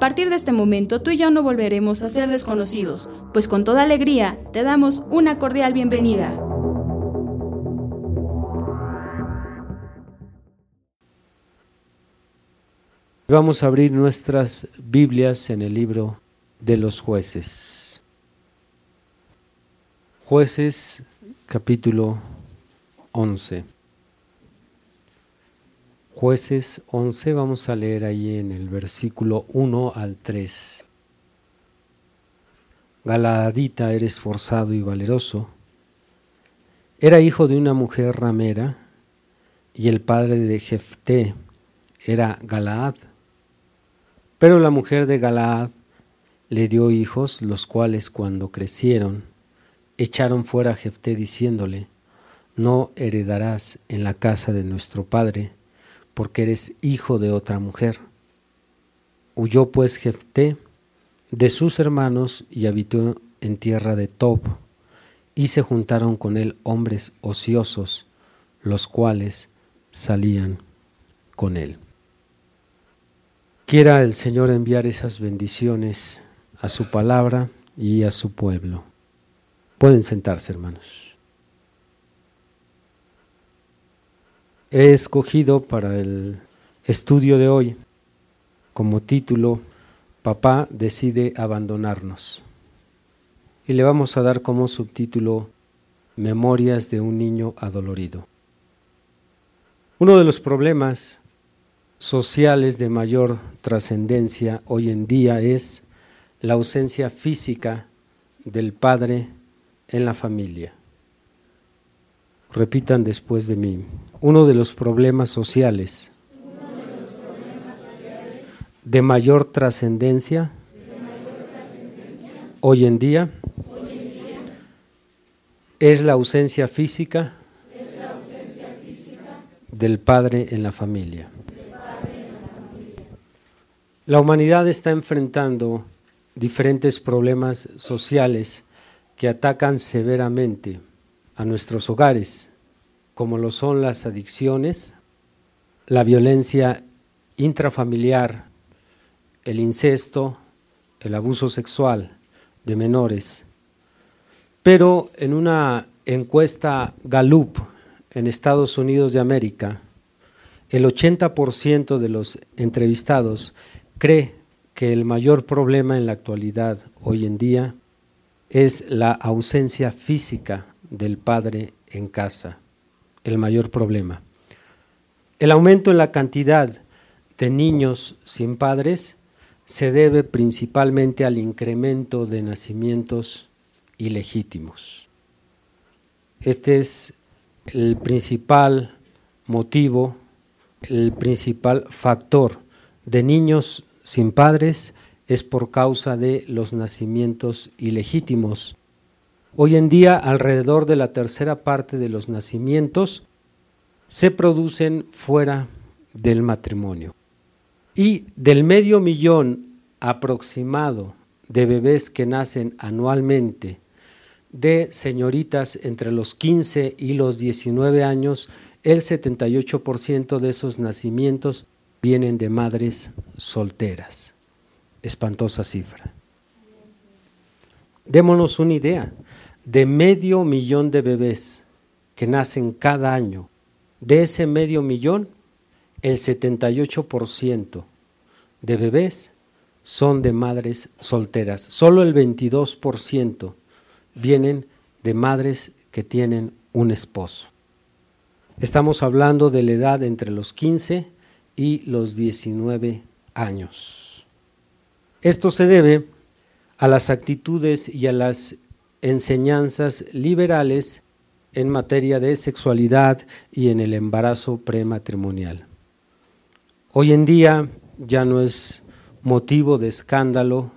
A partir de este momento tú y yo no volveremos a ser desconocidos, pues con toda alegría te damos una cordial bienvenida. Vamos a abrir nuestras Biblias en el libro de los jueces. Jueces capítulo 11. Jueces 11, vamos a leer ahí en el versículo 1 al 3. Galaadita era esforzado y valeroso. Era hijo de una mujer ramera y el padre de Jefté era Galaad. Pero la mujer de Galaad le dio hijos, los cuales cuando crecieron echaron fuera a Jefté diciéndole, no heredarás en la casa de nuestro padre porque eres hijo de otra mujer. Huyó pues Jefté de sus hermanos y habitó en tierra de Tob, y se juntaron con él hombres ociosos, los cuales salían con él. Quiera el Señor enviar esas bendiciones a su palabra y a su pueblo. Pueden sentarse, hermanos. He escogido para el estudio de hoy como título Papá decide abandonarnos. Y le vamos a dar como subtítulo Memorias de un niño adolorido. Uno de los problemas sociales de mayor trascendencia hoy en día es la ausencia física del padre en la familia. Repitan después de mí. Uno de los problemas sociales de mayor trascendencia hoy en día es la ausencia física del padre en la familia. La humanidad está enfrentando diferentes problemas sociales que atacan severamente a nuestros hogares, como lo son las adicciones, la violencia intrafamiliar, el incesto, el abuso sexual de menores. Pero en una encuesta Gallup en Estados Unidos de América, el 80% de los entrevistados cree que el mayor problema en la actualidad hoy en día es la ausencia física del padre en casa, el mayor problema. El aumento en la cantidad de niños sin padres se debe principalmente al incremento de nacimientos ilegítimos. Este es el principal motivo, el principal factor de niños sin padres es por causa de los nacimientos ilegítimos Hoy en día alrededor de la tercera parte de los nacimientos se producen fuera del matrimonio. Y del medio millón aproximado de bebés que nacen anualmente de señoritas entre los 15 y los 19 años, el 78% de esos nacimientos vienen de madres solteras. Espantosa cifra. Démonos una idea de medio millón de bebés que nacen cada año, de ese medio millón, el 78% de bebés son de madres solteras. Solo el 22% vienen de madres que tienen un esposo. Estamos hablando de la edad entre los 15 y los 19 años. Esto se debe a las actitudes y a las enseñanzas liberales en materia de sexualidad y en el embarazo prematrimonial. Hoy en día ya no es motivo de escándalo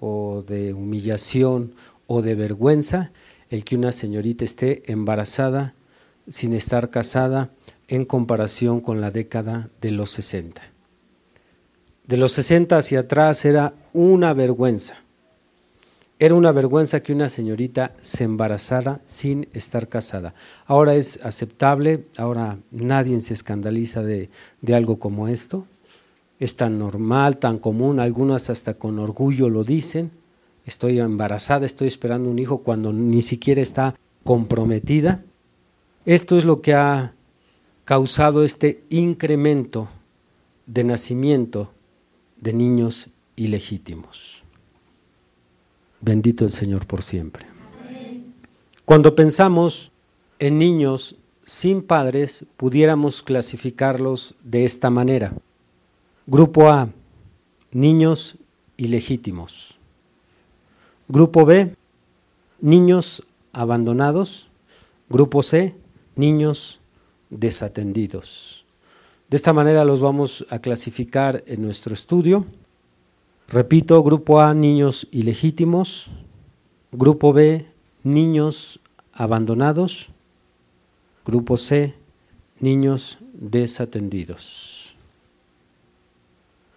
o de humillación o de vergüenza el que una señorita esté embarazada sin estar casada en comparación con la década de los 60. De los 60 hacia atrás era una vergüenza. Era una vergüenza que una señorita se embarazara sin estar casada. Ahora es aceptable, ahora nadie se escandaliza de, de algo como esto. Es tan normal, tan común, algunas hasta con orgullo lo dicen. Estoy embarazada, estoy esperando un hijo cuando ni siquiera está comprometida. Esto es lo que ha causado este incremento de nacimiento de niños ilegítimos. Bendito el Señor por siempre. Cuando pensamos en niños sin padres, pudiéramos clasificarlos de esta manera. Grupo A, niños ilegítimos. Grupo B, niños abandonados. Grupo C, niños desatendidos. De esta manera los vamos a clasificar en nuestro estudio. Repito, grupo A, niños ilegítimos. Grupo B, niños abandonados. Grupo C, niños desatendidos.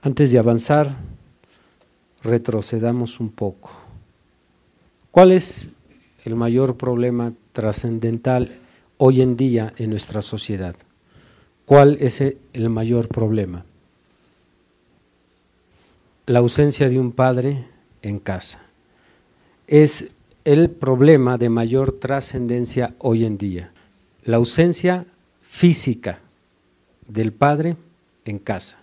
Antes de avanzar, retrocedamos un poco. ¿Cuál es el mayor problema trascendental hoy en día en nuestra sociedad? ¿Cuál es el mayor problema? La ausencia de un padre en casa. Es el problema de mayor trascendencia hoy en día. La ausencia física del padre en casa.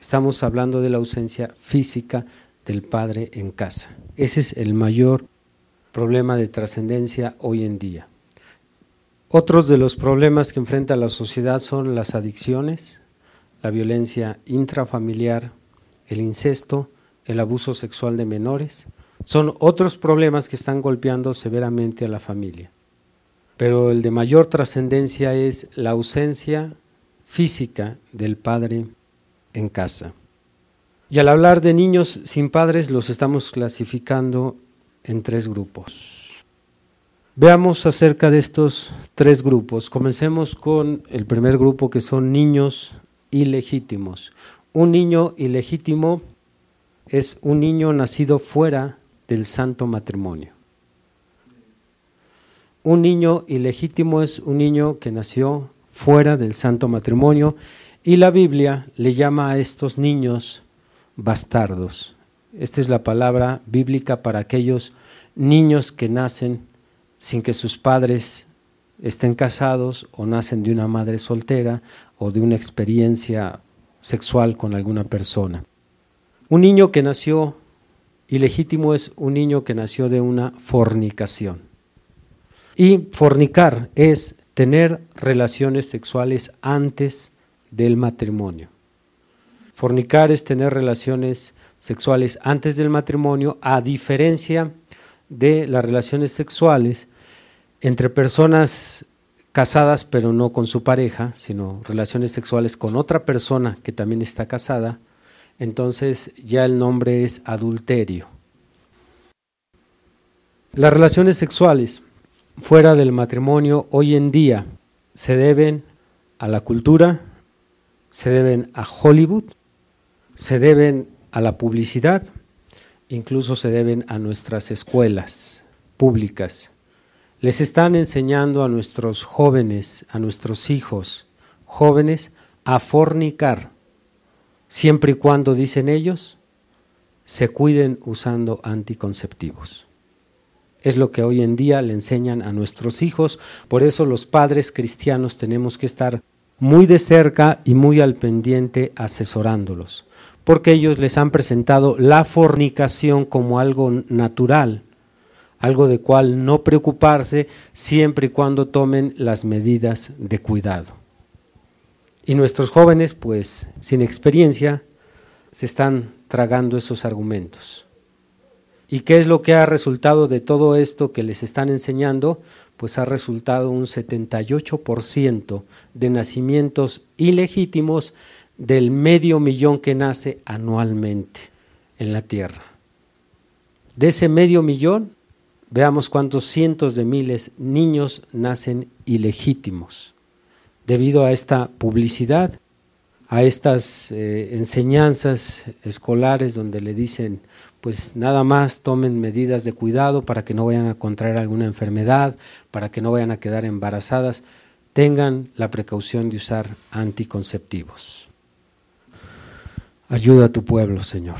Estamos hablando de la ausencia física del padre en casa. Ese es el mayor problema de trascendencia hoy en día. Otros de los problemas que enfrenta la sociedad son las adicciones, la violencia intrafamiliar, el incesto, el abuso sexual de menores. Son otros problemas que están golpeando severamente a la familia. Pero el de mayor trascendencia es la ausencia física del padre en casa. Y al hablar de niños sin padres los estamos clasificando en tres grupos. Veamos acerca de estos tres grupos. Comencemos con el primer grupo que son niños ilegítimos. Un niño ilegítimo es un niño nacido fuera del santo matrimonio. Un niño ilegítimo es un niño que nació fuera del santo matrimonio y la Biblia le llama a estos niños bastardos. Esta es la palabra bíblica para aquellos niños que nacen sin que sus padres estén casados o nacen de una madre soltera o de una experiencia sexual con alguna persona. Un niño que nació ilegítimo es un niño que nació de una fornicación. Y fornicar es tener relaciones sexuales antes del matrimonio. Fornicar es tener relaciones sexuales antes del matrimonio, a diferencia de las relaciones sexuales entre personas casadas pero no con su pareja, sino relaciones sexuales con otra persona que también está casada, entonces ya el nombre es adulterio. Las relaciones sexuales fuera del matrimonio hoy en día se deben a la cultura, se deben a Hollywood, se deben a la publicidad, incluso se deben a nuestras escuelas públicas. Les están enseñando a nuestros jóvenes, a nuestros hijos jóvenes, a fornicar, siempre y cuando, dicen ellos, se cuiden usando anticonceptivos. Es lo que hoy en día le enseñan a nuestros hijos, por eso los padres cristianos tenemos que estar muy de cerca y muy al pendiente asesorándolos, porque ellos les han presentado la fornicación como algo natural, algo de cual no preocuparse siempre y cuando tomen las medidas de cuidado. Y nuestros jóvenes, pues sin experiencia, se están tragando esos argumentos. ¿Y qué es lo que ha resultado de todo esto que les están enseñando? Pues ha resultado un 78% de nacimientos ilegítimos del medio millón que nace anualmente en la tierra. De ese medio millón, veamos cuántos cientos de miles niños nacen ilegítimos debido a esta publicidad, a estas eh, enseñanzas escolares donde le dicen, pues nada más tomen medidas de cuidado para que no vayan a contraer alguna enfermedad, para que no vayan a quedar embarazadas, tengan la precaución de usar anticonceptivos. Ayuda a tu pueblo, Señor.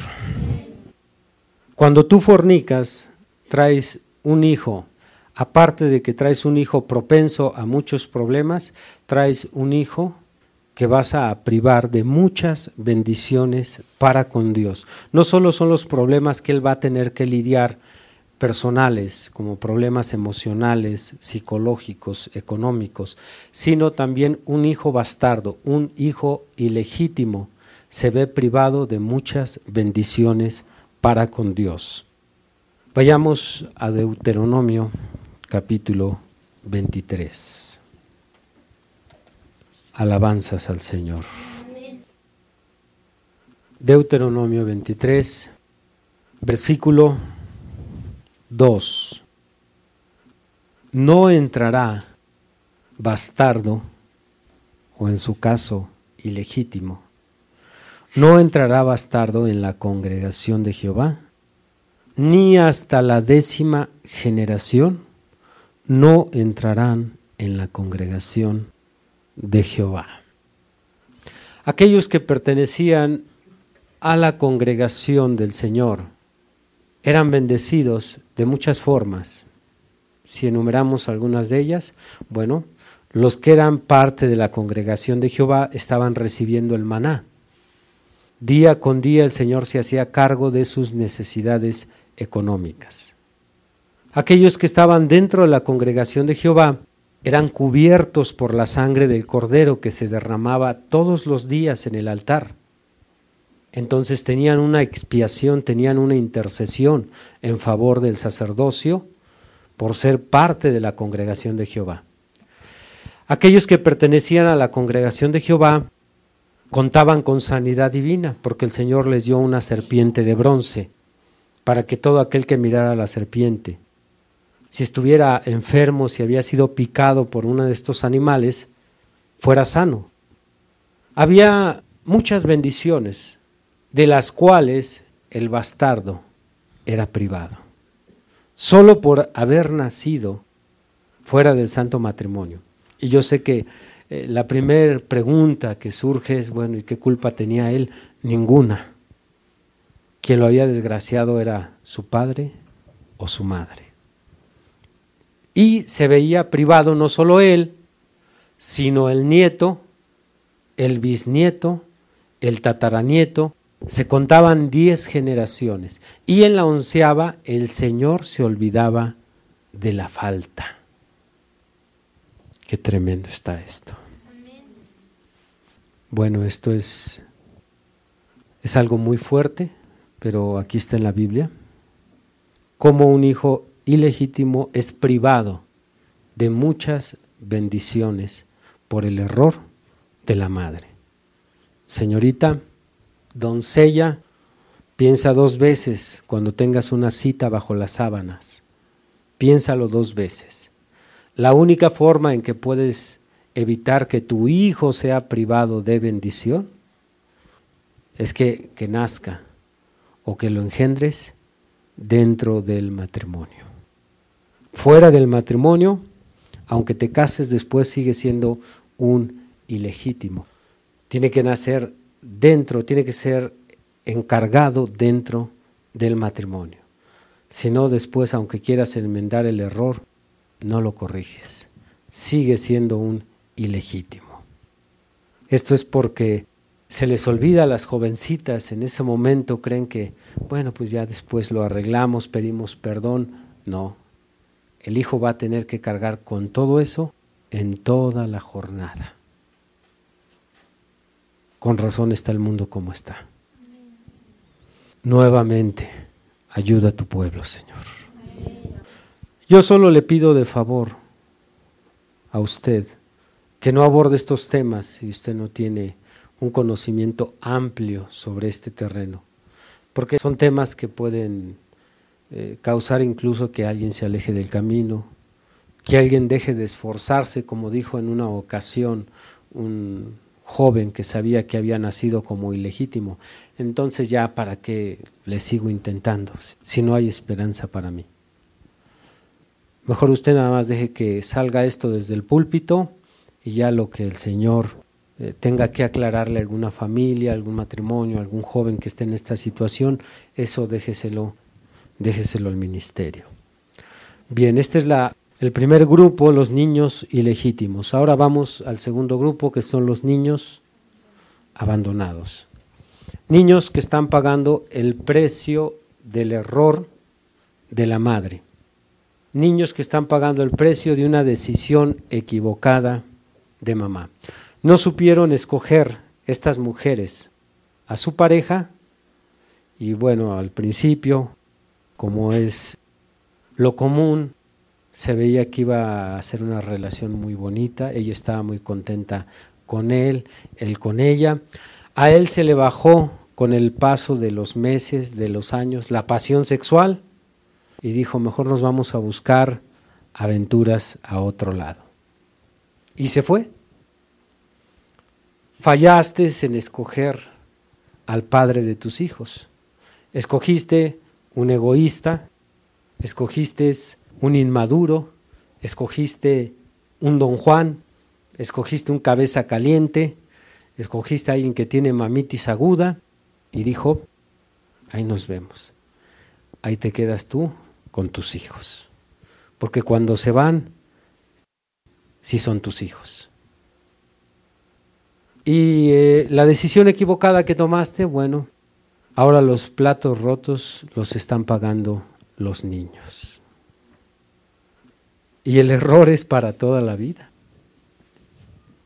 Cuando tú fornicas, traes un hijo, aparte de que traes un hijo propenso a muchos problemas, traes un hijo que vas a privar de muchas bendiciones para con Dios. No solo son los problemas que Él va a tener que lidiar personales, como problemas emocionales, psicológicos, económicos, sino también un hijo bastardo, un hijo ilegítimo, se ve privado de muchas bendiciones para con Dios. Vayamos a Deuteronomio capítulo 23. Alabanzas al Señor. Deuteronomio 23, versículo 2. No entrará bastardo, o en su caso ilegítimo, no entrará bastardo en la congregación de Jehová, ni hasta la décima generación no entrarán en la congregación de Jehová. Aquellos que pertenecían a la congregación del Señor eran bendecidos de muchas formas. Si enumeramos algunas de ellas, bueno, los que eran parte de la congregación de Jehová estaban recibiendo el maná Día con día el Señor se hacía cargo de sus necesidades económicas. Aquellos que estaban dentro de la congregación de Jehová eran cubiertos por la sangre del cordero que se derramaba todos los días en el altar. Entonces tenían una expiación, tenían una intercesión en favor del sacerdocio por ser parte de la congregación de Jehová. Aquellos que pertenecían a la congregación de Jehová contaban con sanidad divina, porque el Señor les dio una serpiente de bronce, para que todo aquel que mirara a la serpiente, si estuviera enfermo, si había sido picado por uno de estos animales, fuera sano. Había muchas bendiciones, de las cuales el bastardo era privado, solo por haber nacido fuera del santo matrimonio. Y yo sé que eh, la primera pregunta que surge es, bueno, ¿y qué culpa tenía él? Ninguna. Quien lo había desgraciado era su padre o su madre. Y se veía privado no solo él, sino el nieto, el bisnieto, el tataranieto, se contaban diez generaciones. Y en la onceava el Señor se olvidaba de la falta. Qué tremendo está esto. Bueno, esto es, es algo muy fuerte, pero aquí está en la Biblia. Como un hijo ilegítimo es privado de muchas bendiciones por el error de la madre. Señorita, doncella, piensa dos veces cuando tengas una cita bajo las sábanas. Piénsalo dos veces. La única forma en que puedes evitar que tu hijo sea privado de bendición es que, que nazca o que lo engendres dentro del matrimonio. Fuera del matrimonio, aunque te cases después, sigue siendo un ilegítimo. Tiene que nacer dentro, tiene que ser encargado dentro del matrimonio. Si no, después, aunque quieras enmendar el error, no lo corriges. Sigue siendo un ilegítimo. Esto es porque se les olvida a las jovencitas, en ese momento creen que, bueno, pues ya después lo arreglamos, pedimos perdón. No, el hijo va a tener que cargar con todo eso en toda la jornada. Con razón está el mundo como está. Nuevamente, Ayuda a tu pueblo, Señor. Yo solo le pido de favor a usted que no aborde estos temas si usted no tiene un conocimiento amplio sobre este terreno, porque son temas que pueden eh, causar incluso que alguien se aleje del camino, que alguien deje de esforzarse, como dijo en una ocasión un joven que sabía que había nacido como ilegítimo. Entonces ya para qué le sigo intentando si no hay esperanza para mí. Mejor usted nada más deje que salga esto desde el púlpito y ya lo que el Señor eh, tenga que aclararle a alguna familia, algún matrimonio, algún joven que esté en esta situación, eso déjeselo, déjeselo al ministerio. Bien, este es la, el primer grupo, los niños ilegítimos. Ahora vamos al segundo grupo, que son los niños abandonados. Niños que están pagando el precio del error de la madre niños que están pagando el precio de una decisión equivocada de mamá. No supieron escoger estas mujeres a su pareja y bueno, al principio, como es lo común, se veía que iba a ser una relación muy bonita, ella estaba muy contenta con él, él con ella. A él se le bajó con el paso de los meses, de los años, la pasión sexual y dijo, mejor nos vamos a buscar aventuras a otro lado. Y se fue. Fallaste en escoger al padre de tus hijos. Escogiste un egoísta, escogiste un inmaduro, escogiste un don Juan, escogiste un cabeza caliente, escogiste a alguien que tiene mamitis aguda y dijo, ahí nos vemos, ahí te quedas tú con tus hijos. Porque cuando se van, sí son tus hijos. Y eh, la decisión equivocada que tomaste, bueno, ahora los platos rotos los están pagando los niños. Y el error es para toda la vida.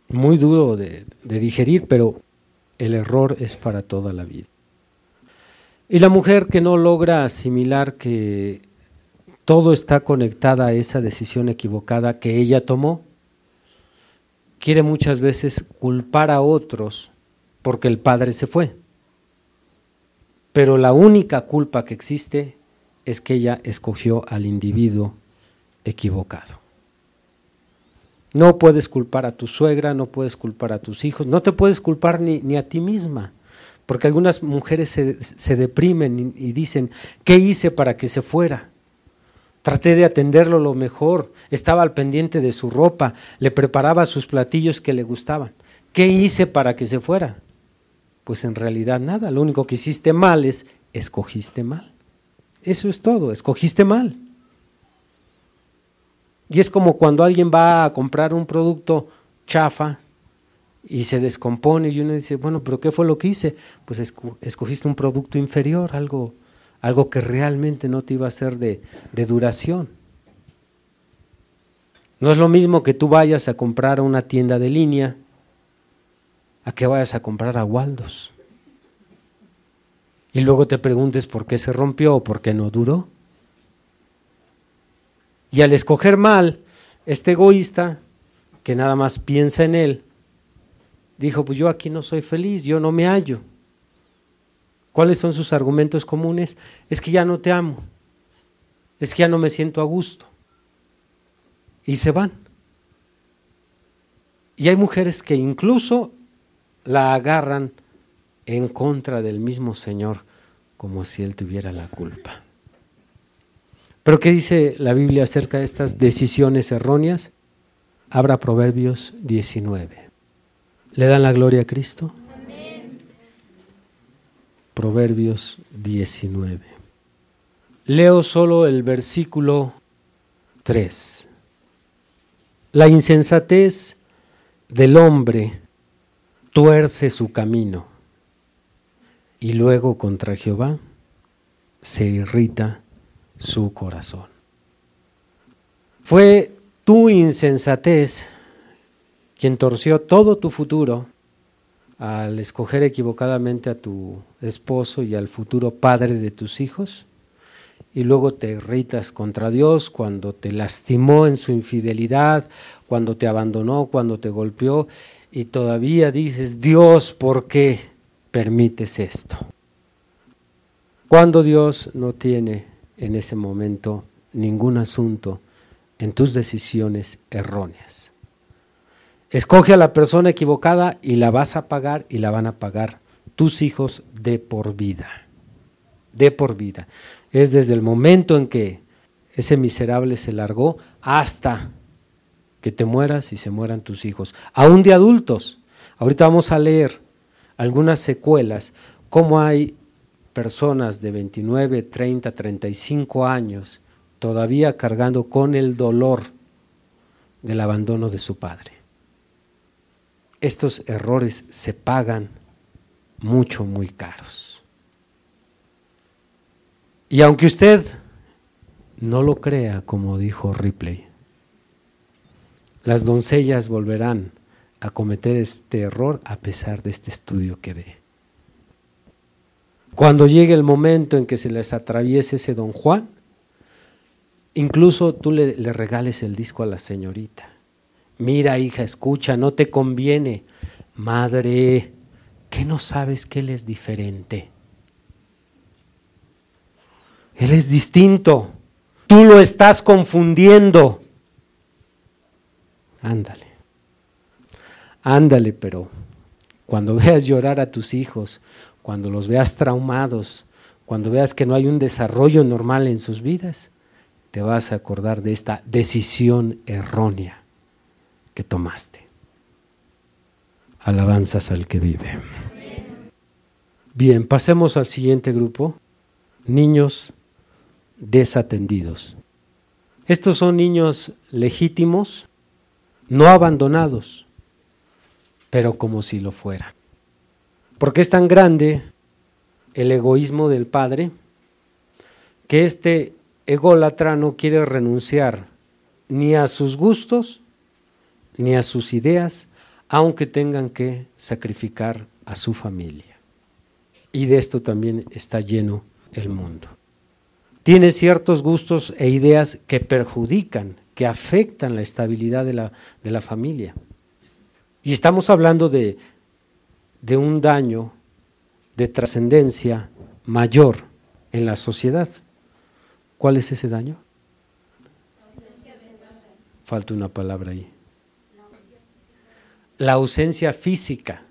Muy duro de, de digerir, pero el error es para toda la vida. Y la mujer que no logra asimilar que todo está conectada a esa decisión equivocada que ella tomó. Quiere muchas veces culpar a otros porque el padre se fue. Pero la única culpa que existe es que ella escogió al individuo equivocado. No puedes culpar a tu suegra, no puedes culpar a tus hijos, no te puedes culpar ni, ni a ti misma, porque algunas mujeres se, se deprimen y, y dicen, ¿qué hice para que se fuera? Traté de atenderlo lo mejor, estaba al pendiente de su ropa, le preparaba sus platillos que le gustaban. ¿Qué hice para que se fuera? Pues en realidad nada, lo único que hiciste mal es escogiste mal. Eso es todo, escogiste mal. Y es como cuando alguien va a comprar un producto chafa y se descompone y uno dice, bueno, pero ¿qué fue lo que hice? Pues escogiste un producto inferior, algo algo que realmente no te iba a ser de, de duración. No es lo mismo que tú vayas a comprar a una tienda de línea a que vayas a comprar a Waldos. Y luego te preguntes por qué se rompió o por qué no duró. Y al escoger mal, este egoísta, que nada más piensa en él, dijo, pues yo aquí no soy feliz, yo no me hallo. ¿Cuáles son sus argumentos comunes? Es que ya no te amo, es que ya no me siento a gusto. Y se van. Y hay mujeres que incluso la agarran en contra del mismo Señor, como si Él tuviera la culpa. Pero ¿qué dice la Biblia acerca de estas decisiones erróneas? Abra Proverbios 19. ¿Le dan la gloria a Cristo? Proverbios 19. Leo solo el versículo 3. La insensatez del hombre tuerce su camino y luego contra Jehová se irrita su corazón. Fue tu insensatez quien torció todo tu futuro al escoger equivocadamente a tu esposo y al futuro padre de tus hijos, y luego te irritas contra Dios cuando te lastimó en su infidelidad, cuando te abandonó, cuando te golpeó y todavía dices, Dios, ¿por qué permites esto? Cuando Dios no tiene en ese momento ningún asunto en tus decisiones erróneas. Escoge a la persona equivocada y la vas a pagar y la van a pagar tus hijos de por vida. De por vida es desde el momento en que ese miserable se largó hasta que te mueras y se mueran tus hijos, aún de adultos. Ahorita vamos a leer algunas secuelas, cómo hay personas de 29, 30, 35 años todavía cargando con el dolor del abandono de su padre. Estos errores se pagan mucho, muy caros. Y aunque usted no lo crea, como dijo Ripley, las doncellas volverán a cometer este error a pesar de este estudio que dé. Cuando llegue el momento en que se les atraviese ese don Juan, incluso tú le, le regales el disco a la señorita. Mira, hija, escucha, no te conviene. Madre, ¿qué no sabes que él es diferente? Él es distinto. Tú lo estás confundiendo. Ándale. Ándale, pero cuando veas llorar a tus hijos, cuando los veas traumados, cuando veas que no hay un desarrollo normal en sus vidas, te vas a acordar de esta decisión errónea que tomaste. Alabanzas al que vive. Bien, pasemos al siguiente grupo. Niños desatendidos. Estos son niños legítimos, no abandonados, pero como si lo fueran. Porque es tan grande el egoísmo del padre que este ególatra no quiere renunciar ni a sus gustos ni a sus ideas, aunque tengan que sacrificar a su familia. Y de esto también está lleno el mundo tiene ciertos gustos e ideas que perjudican, que afectan la estabilidad de la, de la familia. Y estamos hablando de, de un daño de trascendencia mayor en la sociedad. ¿Cuál es ese daño? Falta una palabra ahí. La ausencia física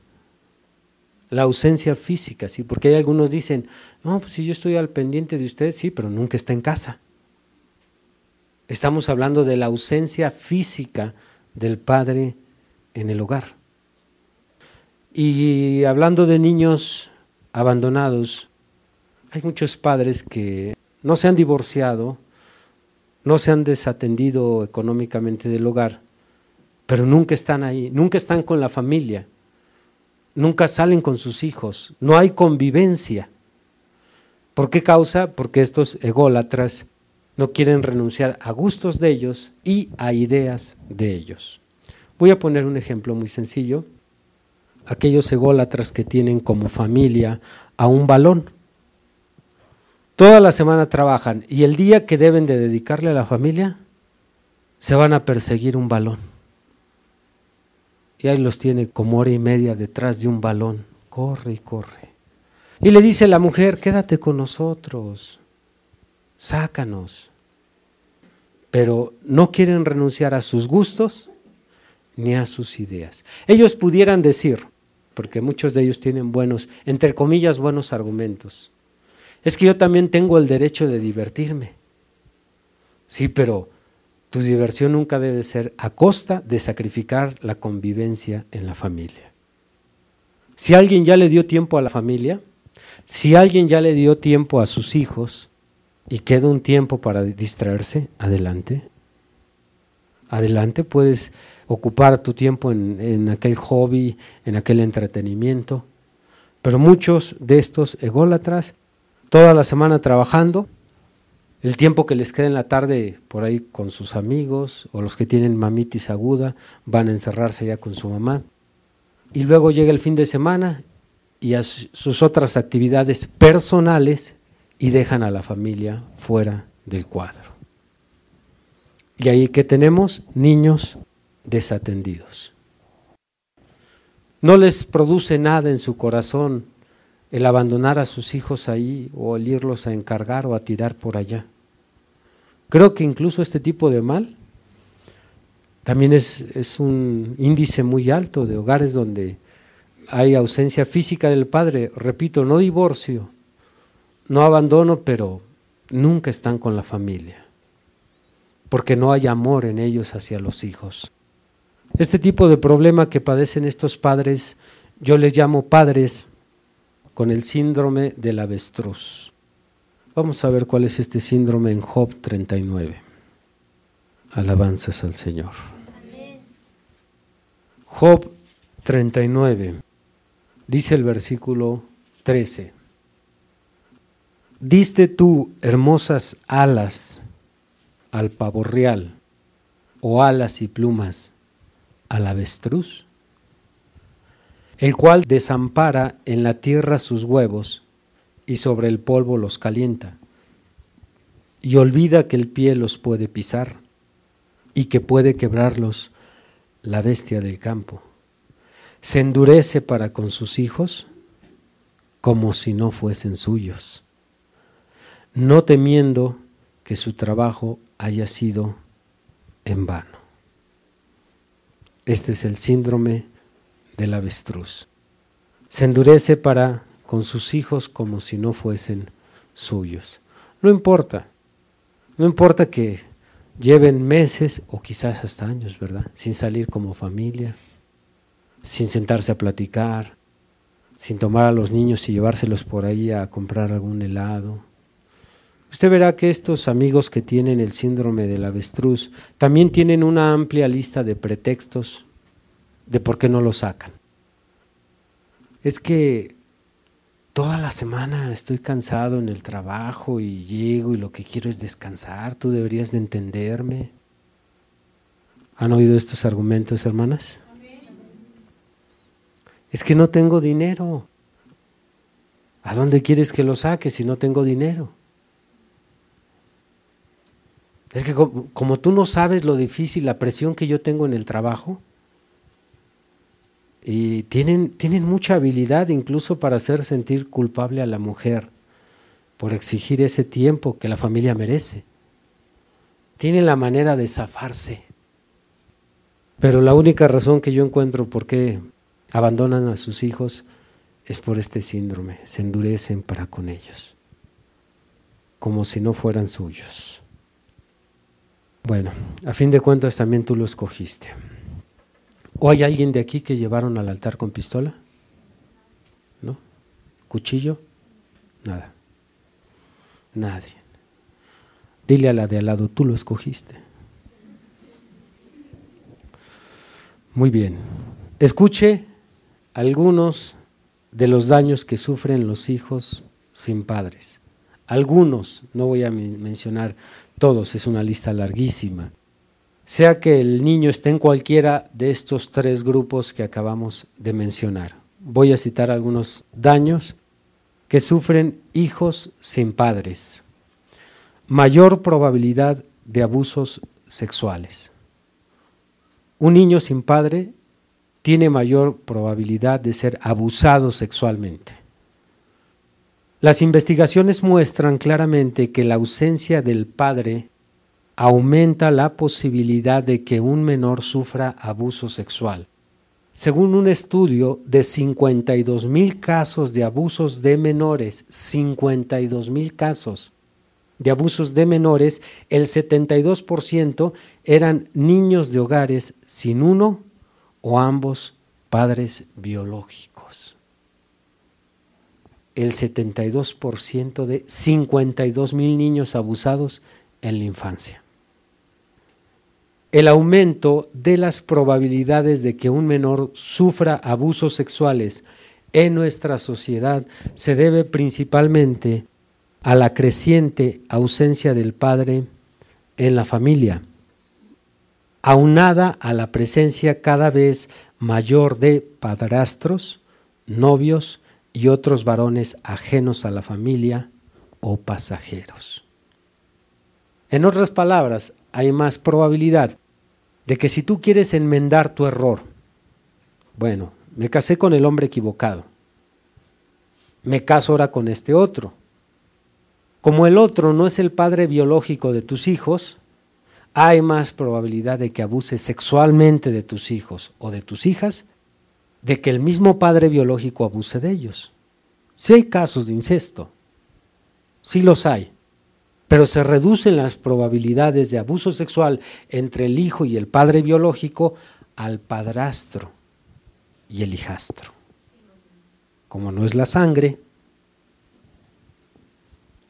la ausencia física, ¿sí? Porque hay algunos dicen, no, pues si yo estoy al pendiente de usted, sí, pero nunca está en casa. Estamos hablando de la ausencia física del padre en el hogar. Y hablando de niños abandonados, hay muchos padres que no se han divorciado, no se han desatendido económicamente del hogar, pero nunca están ahí, nunca están con la familia nunca salen con sus hijos, no hay convivencia. ¿Por qué causa? Porque estos ególatras no quieren renunciar a gustos de ellos y a ideas de ellos. Voy a poner un ejemplo muy sencillo. Aquellos ególatras que tienen como familia a un balón. Toda la semana trabajan y el día que deben de dedicarle a la familia, se van a perseguir un balón y ahí los tiene como hora y media detrás de un balón. Corre y corre. Y le dice la mujer, quédate con nosotros, sácanos. Pero no quieren renunciar a sus gustos ni a sus ideas. Ellos pudieran decir, porque muchos de ellos tienen buenos, entre comillas, buenos argumentos. Es que yo también tengo el derecho de divertirme. Sí, pero tu diversión nunca debe ser a costa de sacrificar la convivencia en la familia. Si alguien ya le dio tiempo a la familia, si alguien ya le dio tiempo a sus hijos y queda un tiempo para distraerse, adelante. Adelante, puedes ocupar tu tiempo en, en aquel hobby, en aquel entretenimiento. Pero muchos de estos ególatras, toda la semana trabajando, el tiempo que les queda en la tarde por ahí con sus amigos o los que tienen mamitis aguda van a encerrarse ya con su mamá. Y luego llega el fin de semana y a sus otras actividades personales y dejan a la familia fuera del cuadro. Y ahí que tenemos niños desatendidos. No les produce nada en su corazón el abandonar a sus hijos ahí o el irlos a encargar o a tirar por allá. Creo que incluso este tipo de mal también es, es un índice muy alto de hogares donde hay ausencia física del padre, repito, no divorcio, no abandono, pero nunca están con la familia, porque no hay amor en ellos hacia los hijos. Este tipo de problema que padecen estos padres, yo les llamo padres con el síndrome del avestruz. Vamos a ver cuál es este síndrome en Job 39. Alabanzas al Señor. Job 39, dice el versículo 13. Diste tú hermosas alas al pavo real, o alas y plumas al avestruz, el cual desampara en la tierra sus huevos y sobre el polvo los calienta, y olvida que el pie los puede pisar y que puede quebrarlos la bestia del campo. Se endurece para con sus hijos como si no fuesen suyos no temiendo que su trabajo haya sido en vano. Este es el síndrome del avestruz. Se endurece para con sus hijos como si no fuesen suyos. No importa, no importa que lleven meses o quizás hasta años, ¿verdad? Sin salir como familia, sin sentarse a platicar, sin tomar a los niños y llevárselos por ahí a comprar algún helado, Usted verá que estos amigos que tienen el síndrome del avestruz también tienen una amplia lista de pretextos de por qué no lo sacan. Es que toda la semana estoy cansado en el trabajo y llego y lo que quiero es descansar, tú deberías de entenderme. ¿Han oído estos argumentos, hermanas? Es que no tengo dinero. ¿A dónde quieres que lo saque si no tengo dinero? Es que como, tú no sabes lo difícil, la presión que yo tengo en el trabajo, y tienen, tienen mucha habilidad incluso para hacer sentir culpable a la mujer por exigir ese tiempo que la familia merece. Tienen la manera de zafarse. Pero la única razón que yo encuentro por qué abandonan a sus hijos es por este síndrome. Se endurecen para con ellos, como si no fueran suyos. Bueno, a fin de cuentas también tú lo escogiste. ¿O hay alguien de aquí que llevaron al altar con pistola? ¿No? ¿Cuchillo? Nada. Nadie. Dile a la de al lado, tú lo escogiste. Muy bien. Escuche algunos de los daños que sufren los hijos sin padres. Algunos, no voy a mencionar todos, es una lista larguísima. Sea que el niño esté en cualquiera de estos tres grupos que acabamos de mencionar. Voy a citar algunos daños que sufren hijos sin padres. Mayor probabilidad de abusos sexuales. Un niño sin padre tiene mayor probabilidad de ser abusado sexualmente. Las investigaciones muestran claramente que la ausencia del padre aumenta la posibilidad de que un menor sufra abuso sexual. Según un estudio de 52 mil casos de abusos de menores, 52 mil casos de abusos de menores, el 72% eran niños de hogares sin uno o ambos padres biológicos el 72% de 52 mil niños abusados en la infancia. El aumento de las probabilidades de que un menor sufra abusos sexuales en nuestra sociedad se debe principalmente a la creciente ausencia del padre en la familia, aunada a la presencia cada vez mayor de padrastros, novios y otros varones ajenos a la familia o pasajeros. En otras palabras, hay más probabilidad de que si tú quieres enmendar tu error, bueno, me casé con el hombre equivocado, me caso ahora con este otro. Como el otro no es el padre biológico de tus hijos, hay más probabilidad de que abuses sexualmente de tus hijos o de tus hijas de que el mismo padre biológico abuse de ellos. Si hay casos de incesto, sí los hay, pero se reducen las probabilidades de abuso sexual entre el hijo y el padre biológico al padrastro y el hijastro. Como no es la sangre,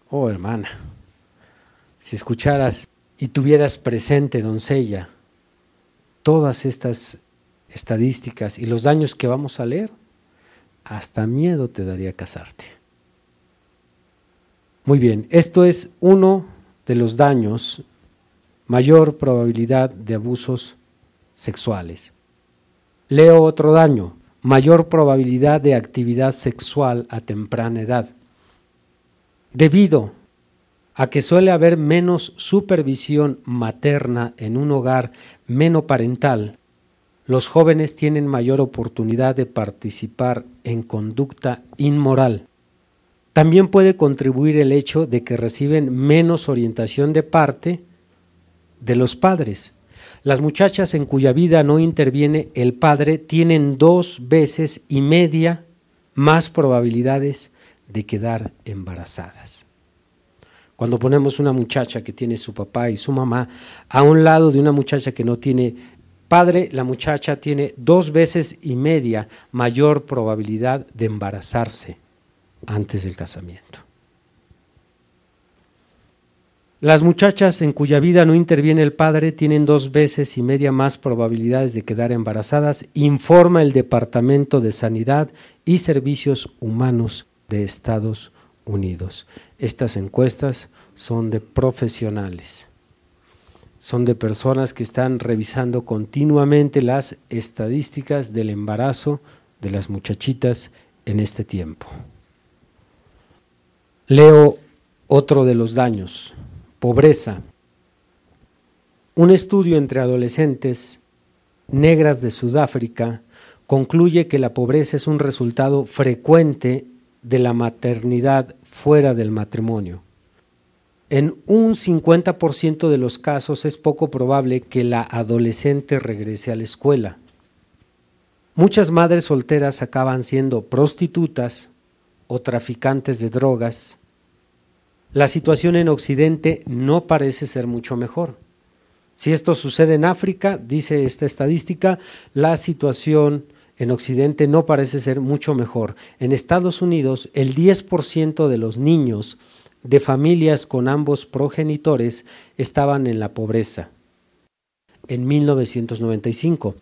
oh hermana, si escucharas y tuvieras presente, doncella, todas estas estadísticas y los daños que vamos a leer, hasta miedo te daría casarte. Muy bien, esto es uno de los daños, mayor probabilidad de abusos sexuales. Leo otro daño, mayor probabilidad de actividad sexual a temprana edad. Debido a que suele haber menos supervisión materna en un hogar parental, los jóvenes tienen mayor oportunidad de participar en conducta inmoral. También puede contribuir el hecho de que reciben menos orientación de parte de los padres. Las muchachas en cuya vida no interviene el padre tienen dos veces y media más probabilidades de quedar embarazadas. Cuando ponemos una muchacha que tiene su papá y su mamá a un lado de una muchacha que no tiene padre, la muchacha tiene dos veces y media mayor probabilidad de embarazarse antes del casamiento. Las muchachas en cuya vida no interviene el padre tienen dos veces y media más probabilidades de quedar embarazadas, informa el Departamento de Sanidad y Servicios Humanos de Estados Unidos. Estas encuestas son de profesionales, son de personas que están revisando continuamente las estadísticas del embarazo de las muchachitas en este tiempo. Leo otro de los daños, pobreza. Un estudio entre adolescentes negras de Sudáfrica concluye que la pobreza es un resultado frecuente de la maternidad fuera del matrimonio. En un 50% de los casos es poco probable que la adolescente regrese a la escuela. Muchas madres solteras acaban siendo prostitutas o traficantes de drogas. La situación en Occidente no parece ser mucho mejor. Si esto sucede en África, dice esta estadística, la situación en Occidente no parece ser mucho mejor. En Estados Unidos, el 10% de los niños de familias con ambos progenitores estaban en la pobreza en 1995,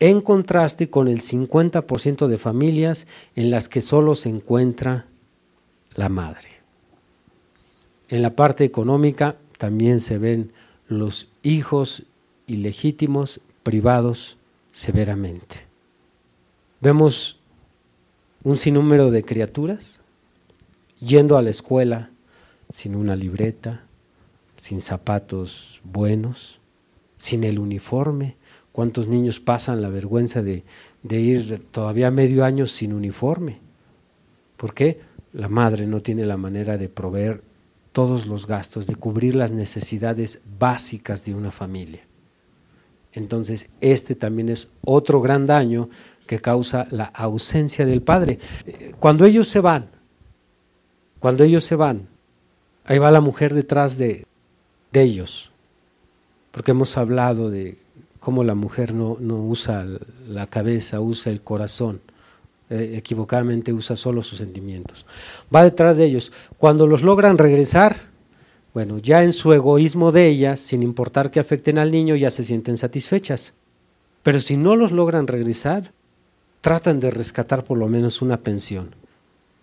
en contraste con el 50% de familias en las que solo se encuentra la madre. En la parte económica también se ven los hijos ilegítimos privados severamente. Vemos un sinnúmero de criaturas yendo a la escuela sin una libreta, sin zapatos buenos, sin el uniforme. ¿Cuántos niños pasan la vergüenza de, de ir todavía medio año sin uniforme? ¿Por qué? La madre no tiene la manera de proveer todos los gastos, de cubrir las necesidades básicas de una familia. Entonces, este también es otro gran daño que causa la ausencia del Padre. Cuando ellos se van, cuando ellos se van, ahí va la mujer detrás de, ellos, porque hemos hablado de cómo la mujer no, usa la cabeza, usa el corazón, eh, equivocadamente usa solo sus sentimientos. Va detrás de ellos. Cuando los logran regresar, bueno, ya en su egoísmo de ellas, sin importar que afecten al niño, ya se sienten satisfechas. Pero si no los logran regresar, tratan de rescatar por lo menos una pensión.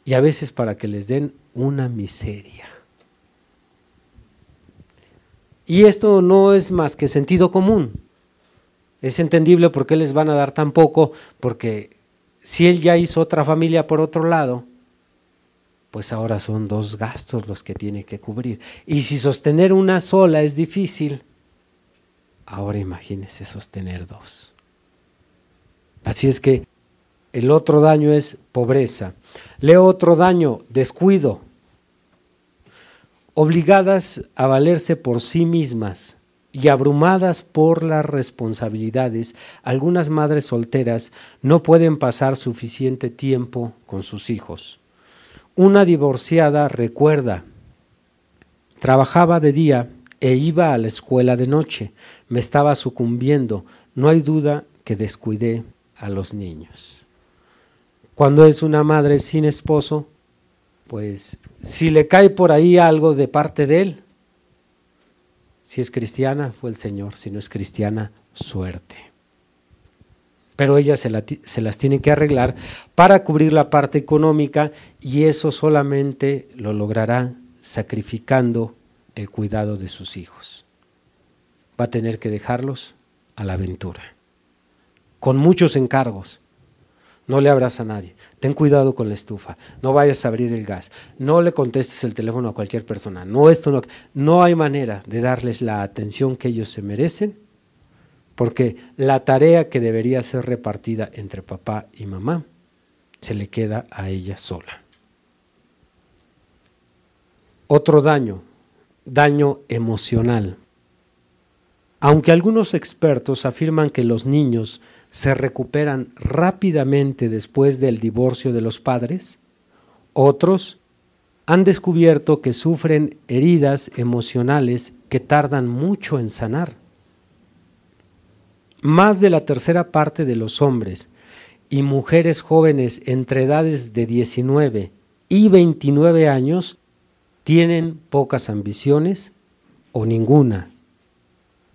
Y a veces para que les den una miseria. Y esto no es más que sentido común. Es entendible por qué les van a dar tan poco, porque si él ya hizo otra familia por otro lado, pues ahora son dos gastos los que tiene que cubrir. Y si sostener una sola es difícil, ahora imagínese sostener dos. Así es que el otro daño es pobreza. Leo otro daño, descuido. Obligadas a valerse por sí mismas y abrumadas por las responsabilidades, algunas madres solteras no pueden pasar suficiente tiempo con sus hijos. Una divorciada recuerda, trabajaba de día e iba a la escuela de noche, me estaba sucumbiendo, no hay duda que descuidé a los niños. Cuando es una madre sin esposo, pues si le cae por ahí algo de parte de él, si es cristiana, fue el Señor, si no es cristiana, suerte. Pero ella se, las tiene que arreglar para cubrir la parte económica y eso solamente lo logrará sacrificando el cuidado de sus hijos. Va a tener que dejarlos a la aventura con muchos encargos. No le abras a nadie. Ten cuidado con la estufa. No vayas a abrir el gas. No le contestes el teléfono a cualquier persona. No esto no. No hay manera de darles la atención que ellos se merecen, porque la tarea que debería ser repartida entre papá y mamá se le queda a ella sola. Otro daño, daño emocional. Aunque algunos expertos afirman que los niños se recuperan rápidamente después del divorcio de los padres, otros han descubierto que sufren heridas emocionales que tardan mucho en sanar. Más de la tercera parte de los hombres y mujeres jóvenes entre edades de 19 y 29 años tienen pocas ambiciones o ninguna.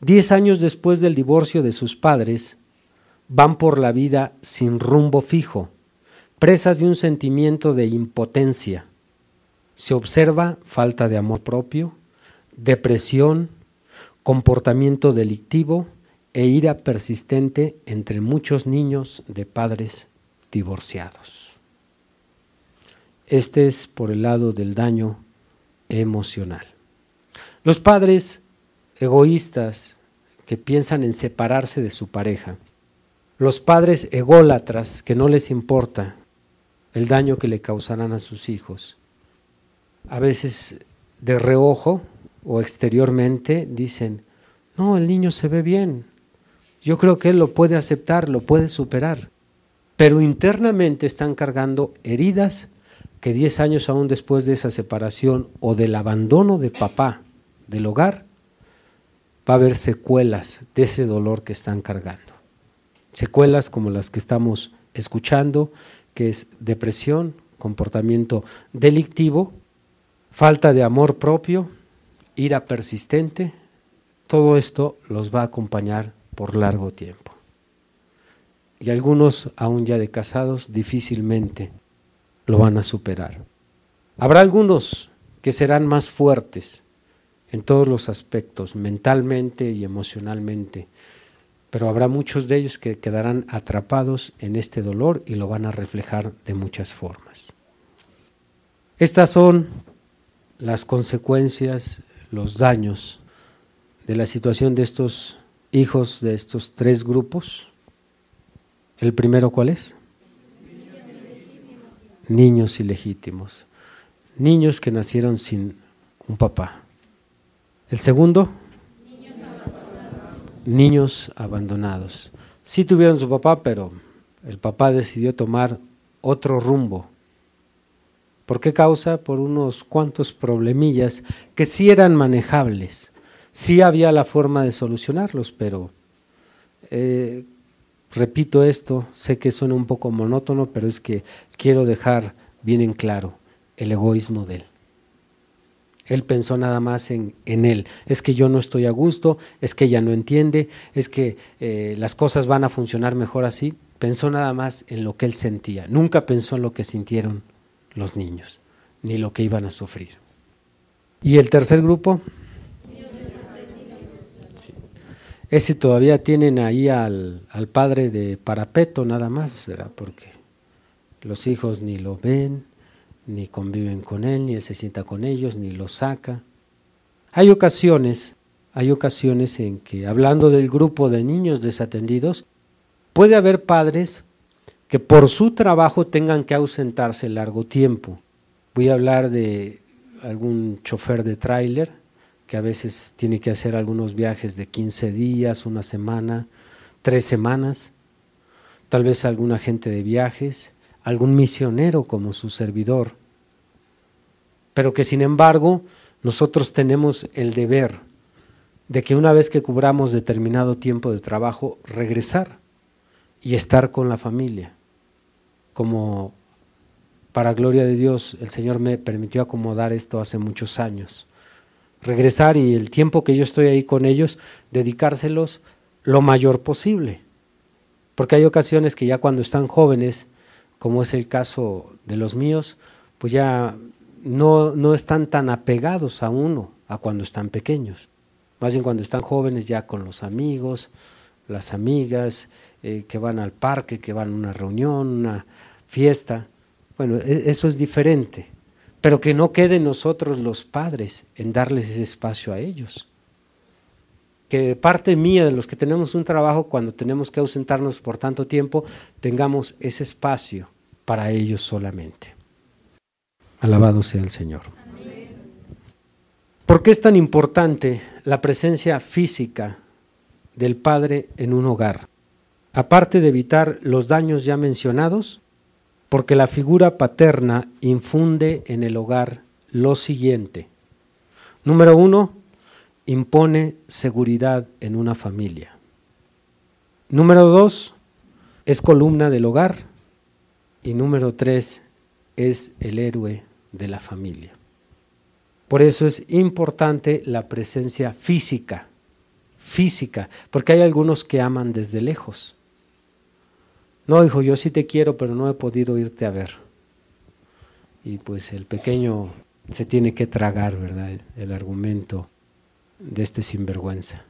Diez años después del divorcio de sus padres, van por la vida sin rumbo fijo, presas de un sentimiento de impotencia. Se observa falta de amor propio, depresión, comportamiento delictivo e ira persistente entre muchos niños de padres divorciados. Este es por el lado del daño emocional. Los padres egoístas que piensan en separarse de su pareja los padres ególatras que no les importa el daño que le causarán a sus hijos, a veces de reojo o exteriormente dicen, no, el niño se ve bien, yo creo que él lo puede aceptar, lo puede superar, pero internamente están cargando heridas que diez años aún después de esa separación o del abandono de papá del hogar, va a haber secuelas de ese dolor que están cargando secuelas como las que estamos escuchando, que es depresión, comportamiento delictivo, falta de amor propio, ira persistente, todo esto los va a acompañar por largo tiempo. Y algunos, aún ya de casados, difícilmente lo van a superar. Habrá algunos que serán más fuertes en todos los aspectos, mentalmente y emocionalmente, pero habrá muchos de ellos que quedarán atrapados en este dolor y lo van a reflejar de muchas formas. Estas son las consecuencias, los daños de la situación de estos hijos de estos tres grupos. ¿El primero cuál es? Niños ilegítimos. Niños que nacieron sin un papá. El segundo, niños abandonados. Sí tuvieron su papá, pero el papá decidió tomar otro rumbo. ¿Por qué causa? Por unos cuantos problemillas que sí eran manejables. Sí había la forma de solucionarlos, pero eh, repito esto, sé que suena un poco monótono, pero es que quiero dejar bien en claro el egoísmo de él. Él pensó nada más en, en, él. Es que yo no estoy a gusto, es que ella no entiende, es que eh, las cosas van a funcionar mejor así. Pensó nada más en lo que él sentía. Nunca pensó en lo que sintieron los niños, ni lo que iban a sufrir. ¿Y el tercer grupo? Ese todavía tienen ahí al, al padre de parapeto nada más, ¿verdad? Porque los hijos ni lo ven, ni conviven con él, ni se sienta con ellos, ni los saca. Hay ocasiones, hay ocasiones en que, hablando del grupo de niños desatendidos, puede haber padres que por su trabajo tengan que ausentarse largo tiempo. Voy a hablar de algún chofer de tráiler que a veces tiene que hacer algunos viajes de 15 días, una semana, tres semanas, tal vez algún agente de viajes, algún misionero como su servidor, pero que sin embargo nosotros tenemos el deber de que una vez que cubramos determinado tiempo de trabajo, regresar y estar con la familia. Como para gloria de Dios, el Señor me permitió acomodar esto hace muchos años. Regresar y el tiempo que yo estoy ahí con ellos, dedicárselos lo mayor posible. Porque hay ocasiones que ya cuando están jóvenes, como es el caso de los míos, pues ya no, no están tan apegados a uno a cuando están pequeños. Más bien cuando están jóvenes ya con los amigos, las amigas, eh, que van al parque, que van a una reunión, una fiesta. Bueno, e, eso es diferente, pero que no quede nosotros los padres en darles ese espacio a ellos. Que parte mía de los que tenemos un trabajo, cuando tenemos que ausentarnos por tanto tiempo, tengamos ese espacio para ellos solamente. Alabado sea el Señor. ¿Por qué es tan importante la presencia física del Padre en un hogar? aparte de evitar los daños ya mencionados, porque la figura paterna infunde en el hogar lo siguiente. Número uno, impone seguridad en una familia. Número dos, es columna del hogar. Y número tres, es el héroe de la familia. Por eso es importante la presencia física, física, porque hay algunos que aman desde lejos. No, hijo, yo sí te quiero, pero no he podido irte a ver. Y pues el pequeño se tiene que tragar, ¿verdad? El argumento de este sinvergüenza.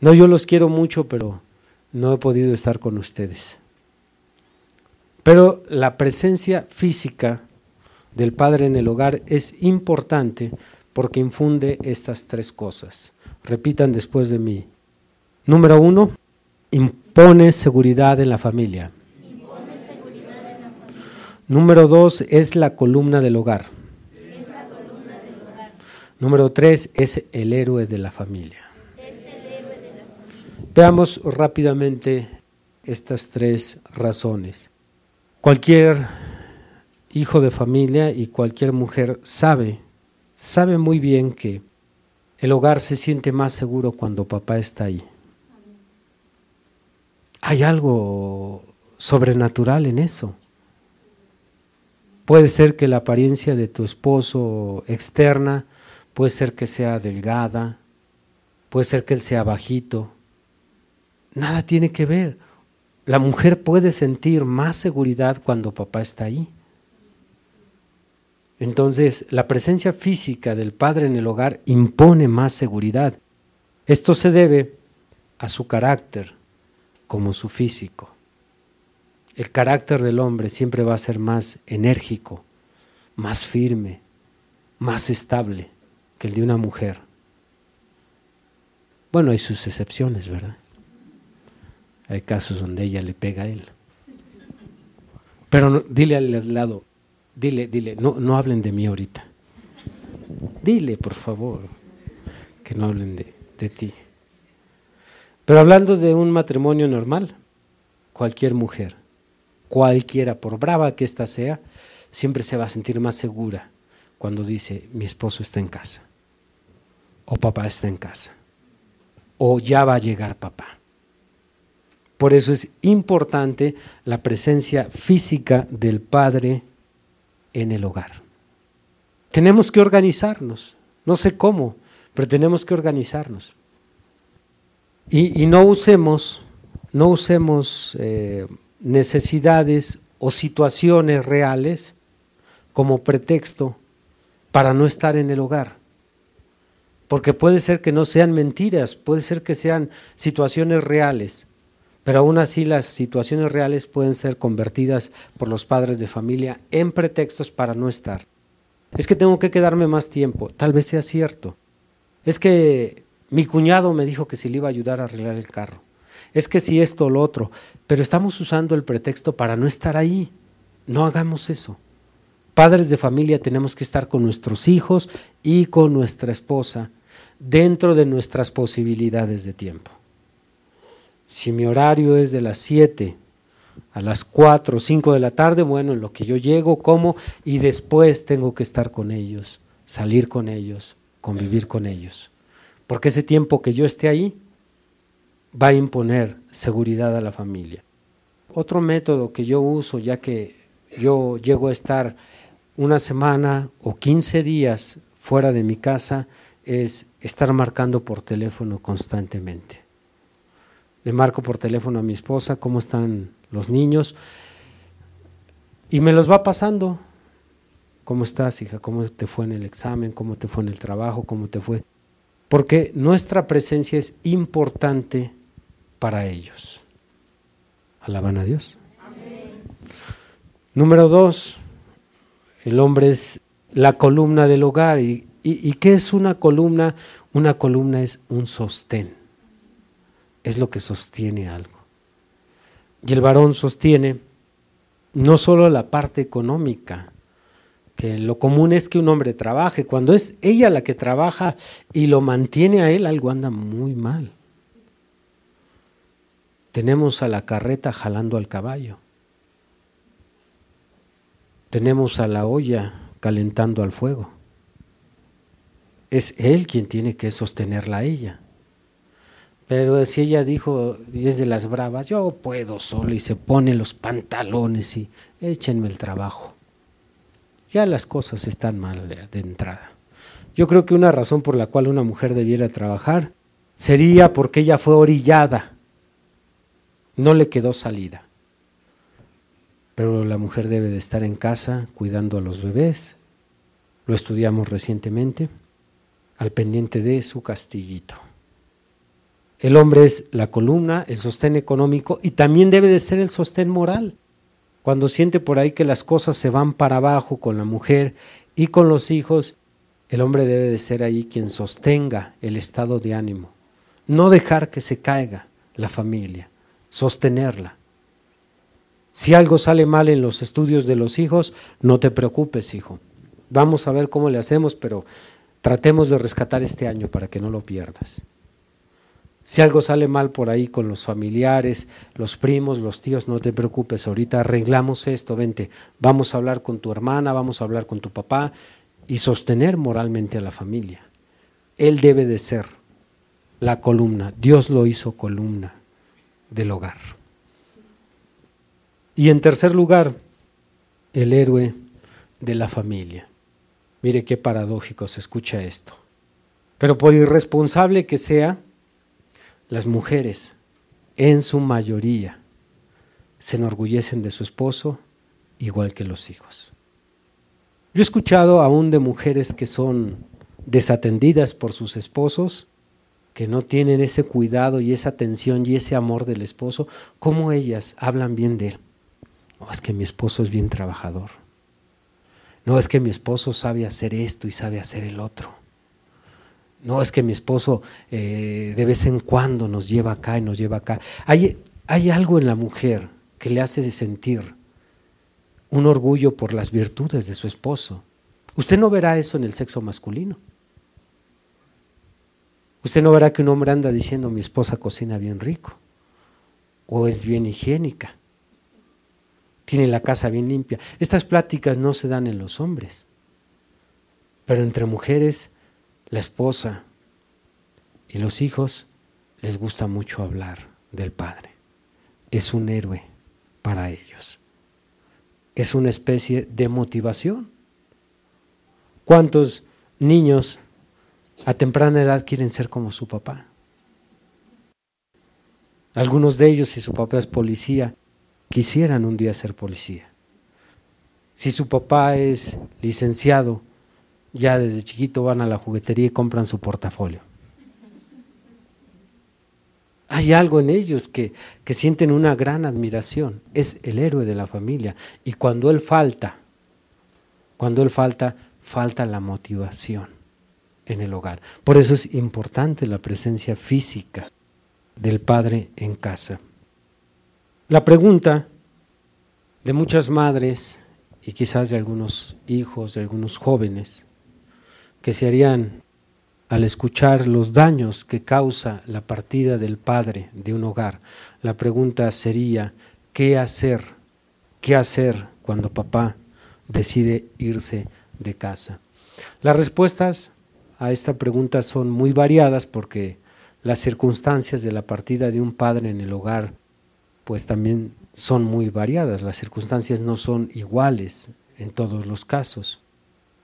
No, yo los quiero mucho, pero no he podido estar con ustedes. Pero la presencia física del padre en el hogar es importante porque infunde estas tres cosas. Repitan después de mí. Número uno, impone seguridad en la familia. Número dos es la columna del hogar. Número tres es el héroe de la familia. Veamos rápidamente estas tres razones. Cualquier hijo de familia y cualquier mujer sabe, sabe muy bien que el hogar se siente más seguro cuando papá está ahí. Hay algo sobrenatural en eso. Puede ser que la apariencia de tu esposo externa, puede ser que sea delgada, puede ser que él sea bajito. Nada tiene que ver. La mujer puede sentir más seguridad cuando papá está ahí. Entonces, la presencia física del padre en el hogar impone más seguridad. Esto se debe a su carácter como su físico el carácter del hombre siempre va a ser más enérgico, más firme, más estable que el de una mujer. Bueno, hay sus excepciones, ¿verdad? Hay casos donde ella le pega a él. Pero dile al lado, dile, dile, no, no hablen de mí ahorita. Dile, por favor, que no hablen de, de ti. Pero hablando de un matrimonio normal, cualquier mujer cualquiera, por brava que ésta sea, siempre se va a sentir más segura cuando dice, mi esposo está en casa, o papá está en casa, o ya va a llegar papá. Por eso es importante la presencia física del padre en el hogar. Tenemos que organizarnos, no sé cómo, pero tenemos que organizarnos. Y, no usemos, no usemos eh, necesidades o situaciones reales como pretexto para no estar en el hogar. Porque puede ser que no sean mentiras, puede ser que sean situaciones reales, Pero aún así las situaciones reales pueden ser convertidas por los padres de familia en pretextos para no estar. Es que tengo que quedarme más tiempo, tal vez sea cierto. Es que mi cuñado me dijo que si le iba a ayudar a arreglar el carro. Es que si esto o lo otro, pero estamos usando el pretexto para no estar ahí. No hagamos eso. Padres de familia tenemos que estar con nuestros hijos y con nuestra esposa dentro de nuestras posibilidades de tiempo. Si mi horario es de las 7 a las 4 o 5 de la tarde, bueno, en lo que yo llego, como y después tengo que estar con ellos, salir con ellos, convivir con ellos. Porque ese tiempo que yo esté ahí va a imponer seguridad a la familia. Otro método que yo uso, ya que yo llego a estar una semana o 15 días fuera de mi casa, es estar marcando por teléfono constantemente. Le marco por teléfono a mi esposa cómo están los niños y me los va pasando. ¿Cómo estás, hija? ¿Cómo te fue en el examen? ¿Cómo te fue en el trabajo? ¿Cómo te fue? Porque nuestra presencia es importante para ellos. Alaban a Dios. Número dos, el hombre es la columna del hogar. ¿Y, y, qué es una columna? Una columna es un sostén. Es lo que sostiene algo. Y el varón sostiene no solo la parte económica, que lo común es que un hombre trabaje. Cuando es ella la que trabaja y lo mantiene a él, algo anda muy mal. Tenemos a la carreta jalando al caballo. Tenemos a la olla calentando al fuego. Es él quien tiene que sostenerla a ella. Pero si ella dijo, y es de las bravas, yo puedo solo y se pone los pantalones y échenme el trabajo. Ya las cosas están mal de entrada. Yo creo que una razón por la cual una mujer debiera trabajar sería porque ella fue orillada, no le quedó salida. Pero la mujer debe de estar en casa cuidando a los bebés, lo estudiamos recientemente, al pendiente de su castillito. El hombre es la columna, el sostén económico y también debe de ser el sostén moral. Cuando siente por ahí que las cosas se van para abajo con la mujer y con los hijos, el hombre debe de ser ahí quien sostenga el estado de ánimo. No dejar que se caiga la familia, sostenerla. Si algo sale mal en los estudios de los hijos, no te preocupes, hijo. Vamos a ver cómo le hacemos, pero tratemos de rescatar este año para que no lo pierdas. Si algo sale mal por ahí con los familiares, los primos, los tíos, no te preocupes, ahorita arreglamos esto, vente, vamos a hablar con tu hermana, vamos a hablar con tu papá y sostener moralmente a la familia. Él debe de ser la columna, Dios lo hizo columna del hogar. Y en tercer lugar, el héroe de la familia. Mire qué paradójico se escucha esto. Pero por irresponsable que sea, las mujeres, en su mayoría, se enorgullecen de su esposo igual que los hijos. Yo he escuchado aún de mujeres que son desatendidas por sus esposos, que no tienen ese cuidado y esa atención y ese amor del esposo, como ellas hablan bien de él. No, es que mi esposo es bien trabajador. No, es que mi esposo sabe hacer esto y sabe hacer el otro. No es que mi esposo eh, de vez en cuando nos lleva acá y nos lleva acá. Hay, hay algo en la mujer que le hace sentir un orgullo por las virtudes de su esposo. Usted no verá eso en el sexo masculino. Usted no verá que un hombre anda diciendo mi esposa cocina bien rico o es bien higiénica, tiene la casa bien limpia. Estas pláticas no se dan en los hombres, pero entre mujeres la esposa y los hijos les gusta mucho hablar del Padre. Es un héroe para ellos. Es una especie de motivación. ¿Cuántos niños a temprana edad quieren ser como su papá? Algunos de ellos, si su papá es policía, quisieran un día ser policía. Si su papá es licenciado, ya desde chiquito van a la juguetería y compran su portafolio. Hay algo en ellos que, que sienten una gran admiración. Es el héroe de la familia. Y cuando él falta, cuando él falta, falta la motivación en el hogar. Por eso es importante la presencia física del padre en casa. La pregunta de muchas madres y quizás de algunos hijos, de algunos jóvenes, que se harían al escuchar los daños que causa la partida del padre de un hogar. La pregunta sería, ¿qué hacer? ¿Qué hacer cuando papá decide irse de casa? Las respuestas a esta pregunta son muy variadas porque las circunstancias de la partida de un padre en el hogar pues también son muy variadas, las circunstancias no son iguales en todos los casos.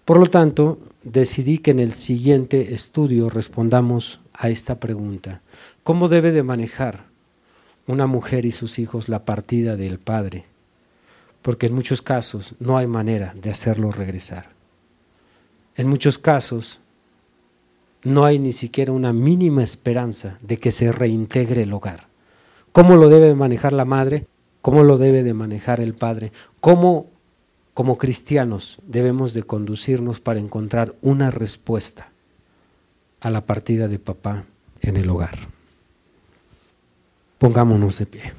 Por lo tanto, decidí que en el siguiente estudio respondamos a esta pregunta. ¿Cómo debe de manejar una mujer y sus hijos la partida del padre? Porque en muchos casos no hay manera de hacerlo regresar. En muchos casos no hay ni siquiera una mínima esperanza de que se reintegre el hogar. ¿Cómo lo debe manejar la madre? ¿Cómo lo debe de manejar el padre? ¿Cómo como cristianos debemos de conducirnos para encontrar una respuesta a la partida de papá en el hogar. Pongámonos de pie.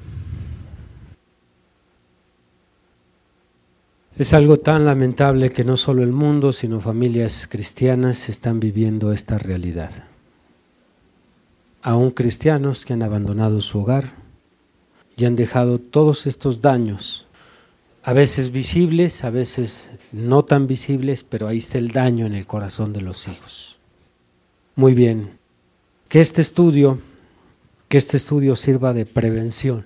Es algo tan lamentable que no solo el mundo, sino familias cristianas están viviendo esta realidad. Aún cristianos que han abandonado su hogar y han dejado todos estos daños a veces visibles, a veces no tan visibles, pero ahí está el daño en el corazón de los hijos. Muy bien, que este estudio, que este estudio sirva de prevención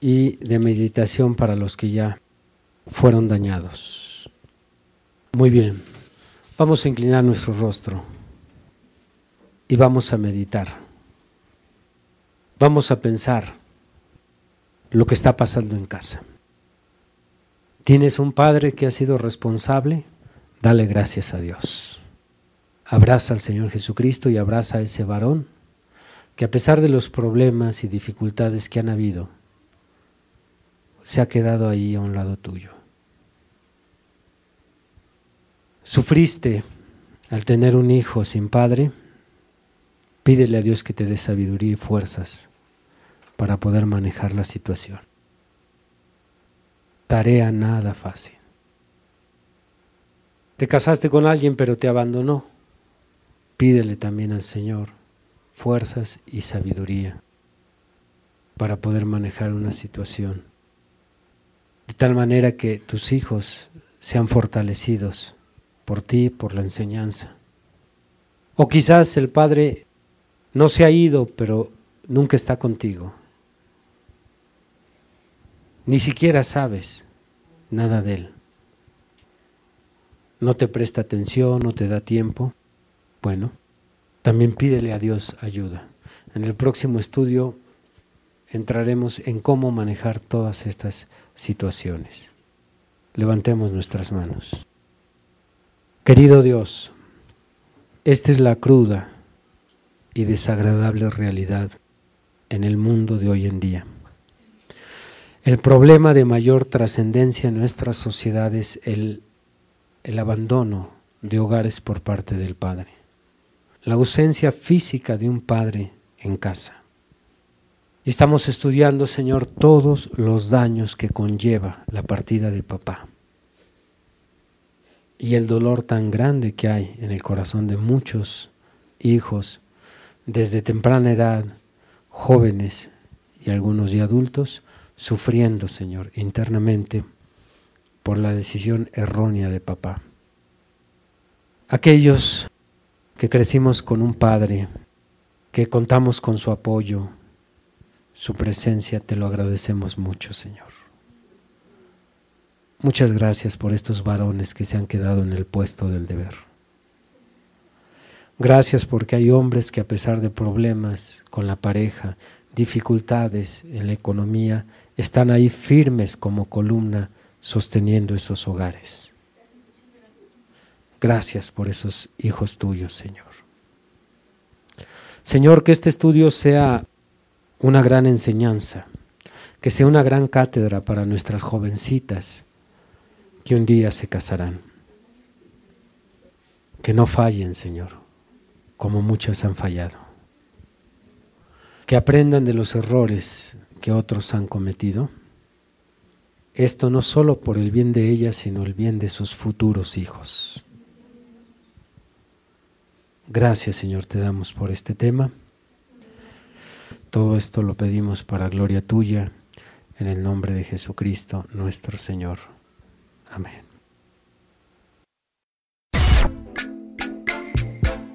y de meditación para los que ya fueron dañados. Muy bien, vamos a inclinar nuestro rostro y vamos a meditar. Vamos a pensar lo que está pasando en casa. ¿Tienes un padre que ha sido responsable? Dale gracias a Dios. Abraza al Señor Jesucristo y abraza a ese varón que a pesar de los problemas y dificultades que han habido, se ha quedado ahí a un lado tuyo. Sufriste al tener un hijo sin padre, pídele a Dios que te dé sabiduría y fuerzas para poder manejar la situación tarea nada fácil. Te casaste con alguien pero te abandonó. Pídele también al Señor fuerzas y sabiduría para poder manejar una situación. De tal manera que tus hijos sean fortalecidos por ti, por la enseñanza. O quizás el Padre no se ha ido, pero nunca está contigo. Ni siquiera sabes nada de Él. No te presta atención, no te da tiempo. Bueno, también pídele a Dios ayuda. En el próximo estudio entraremos en cómo manejar todas estas situaciones. Levantemos nuestras manos. Querido Dios, esta es la cruda y desagradable realidad en el mundo de hoy en día. El problema de mayor trascendencia en nuestra sociedad es el, el abandono de hogares por parte del padre, la ausencia física de un padre en casa. Y estamos estudiando, Señor, todos los daños que conlleva la partida de papá y el dolor tan grande que hay en el corazón de muchos hijos desde temprana edad, jóvenes y algunos ya adultos, sufriendo, Señor, internamente por la decisión errónea de papá. Aquellos que crecimos con un padre, que contamos con su apoyo, su presencia, te lo agradecemos mucho, Señor. Muchas gracias por estos varones que se han quedado en el puesto del deber. Gracias porque hay hombres que a pesar de problemas con la pareja, dificultades en la economía, están ahí firmes como columna sosteniendo esos hogares. Gracias por esos hijos tuyos, Señor. Señor, que este estudio sea una gran enseñanza, que sea una gran cátedra para nuestras jovencitas que un día se casarán. Que no fallen, Señor, como muchas han fallado. Que aprendan de los errores que otros han cometido. Esto no solo por el bien de ellas, sino el bien de sus futuros hijos. Gracias, Señor, te damos por este tema. Todo esto lo pedimos para gloria tuya, en el nombre de Jesucristo, nuestro Señor. Amén.